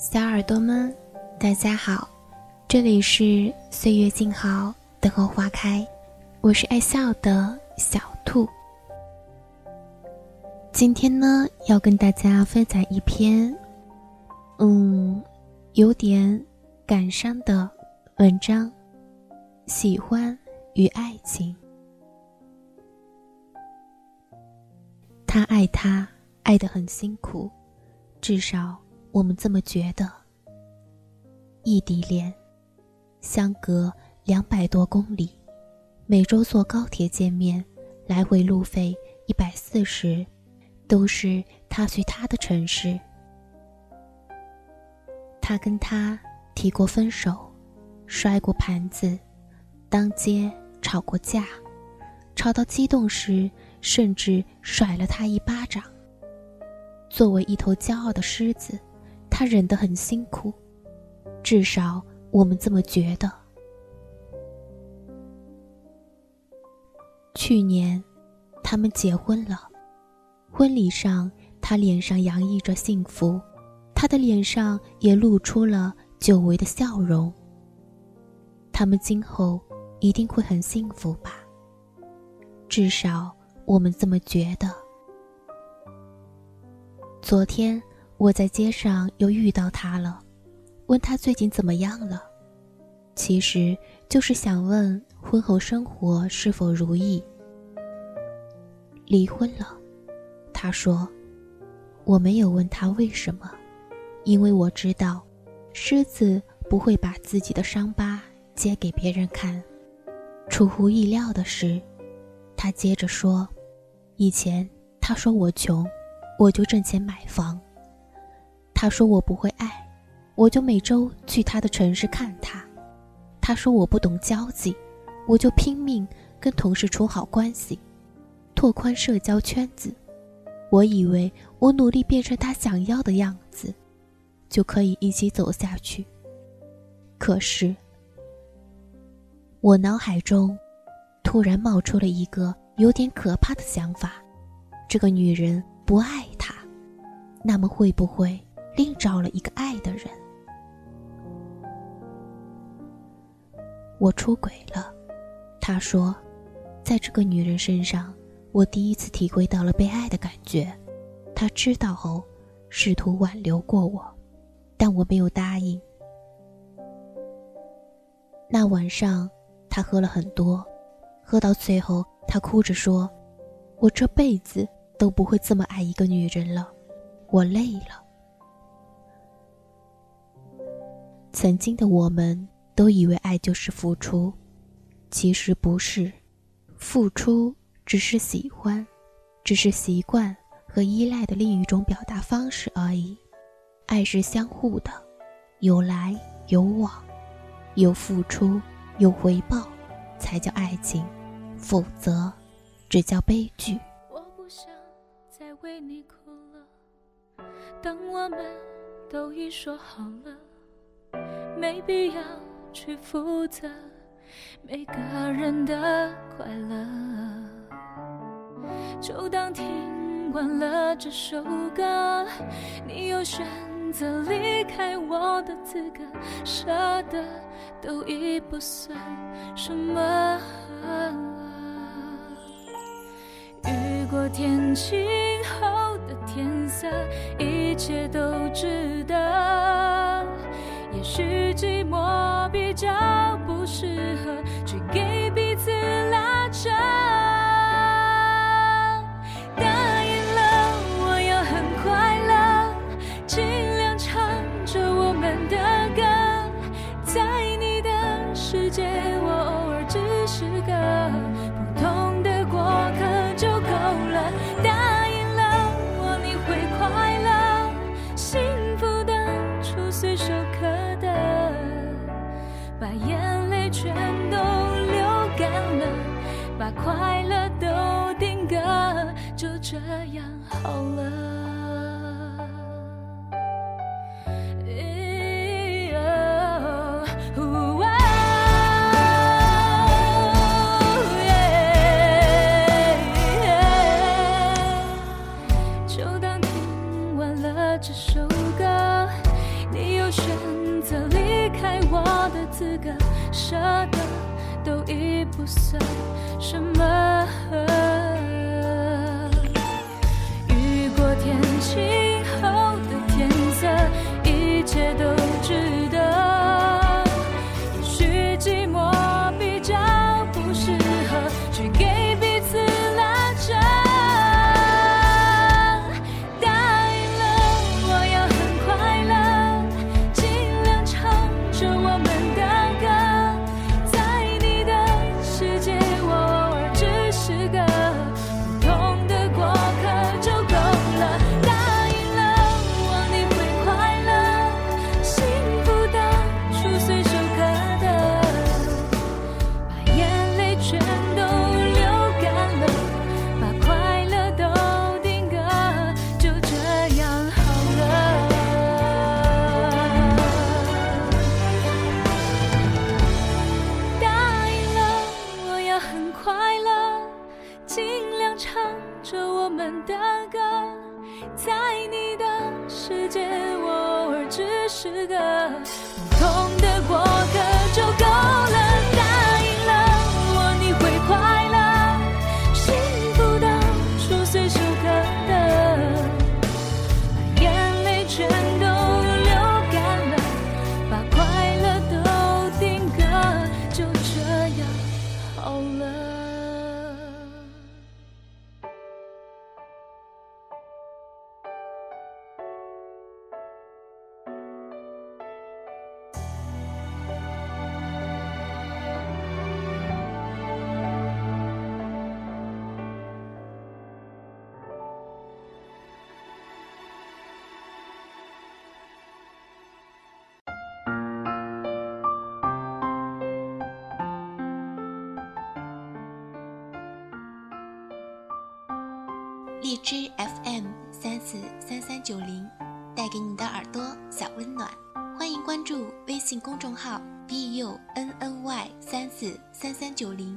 小耳朵们，大家好，这里是岁月静好，等候花开，我是爱笑的小兔。今天呢，要跟大家分享一篇，嗯，有点感伤的文章，喜欢与爱情。他爱他，爱得很辛苦，至少。我们这么觉得。异地恋，相隔两百多公里，每周坐高铁见面，来回路费一百四十，都是他去他的城市。他跟他提过分手，摔过盘子，当街吵过架，吵到激动时，甚至甩了他一巴掌。作为一头骄傲的狮子。他忍得很辛苦，至少我们这么觉得。去年，他们结婚了，婚礼上他脸上洋溢着幸福，他的脸上也露出了久违的笑容。他们今后一定会很幸福吧？至少我们这么觉得。昨天。我在街上又遇到他了，问他最近怎么样了，其实就是想问婚后生活是否如意。离婚了，他说，我没有问他为什么，因为我知道，狮子不会把自己的伤疤揭给别人看。出乎意料的是，他接着说，以前他说我穷，我就挣钱买房。他说我不会爱，我就每周去他的城市看他。他说我不懂交际，我就拼命跟同事处好关系，拓宽社交圈子。我以为我努力变成他想要的样子，就可以一起走下去。可是，我脑海中突然冒出了一个有点可怕的想法：这个女人不爱他，那么会不会？另找了一个爱的人，我出轨了。他说，在这个女人身上，我第一次体会到了被爱的感觉。他知道后，试图挽留过我，但我没有答应。那晚上，他喝了很多，喝到最后，他哭着说：“我这辈子都不会这么爱一个女人了，我累了。”曾经的我们都以为爱就是付出，其实不是，付出只是喜欢，只是习惯和依赖的另一种表达方式而已。爱是相互的，有来有往，有付出有回报，才叫爱情，否则只叫悲剧。我不想再为你哭了，当我们都已说好了。没必要去负责每个人的快乐，就当听完了这首歌。你有选择离开我的资格，舍得都已不算什么。雨过天晴后的天色，一切都值得。是寂寞比较不适合去给彼此拉扯。答应了，我要很快乐，尽量唱着我们的歌。在你的世界，把眼泪全都流干了，把快乐都定格，就这样好了。的资格舍得都已不算什么 moment 一只 fm 三四三三九零带给你的耳朵小温暖。欢迎关注微信公众号 bunny 三四三三九零。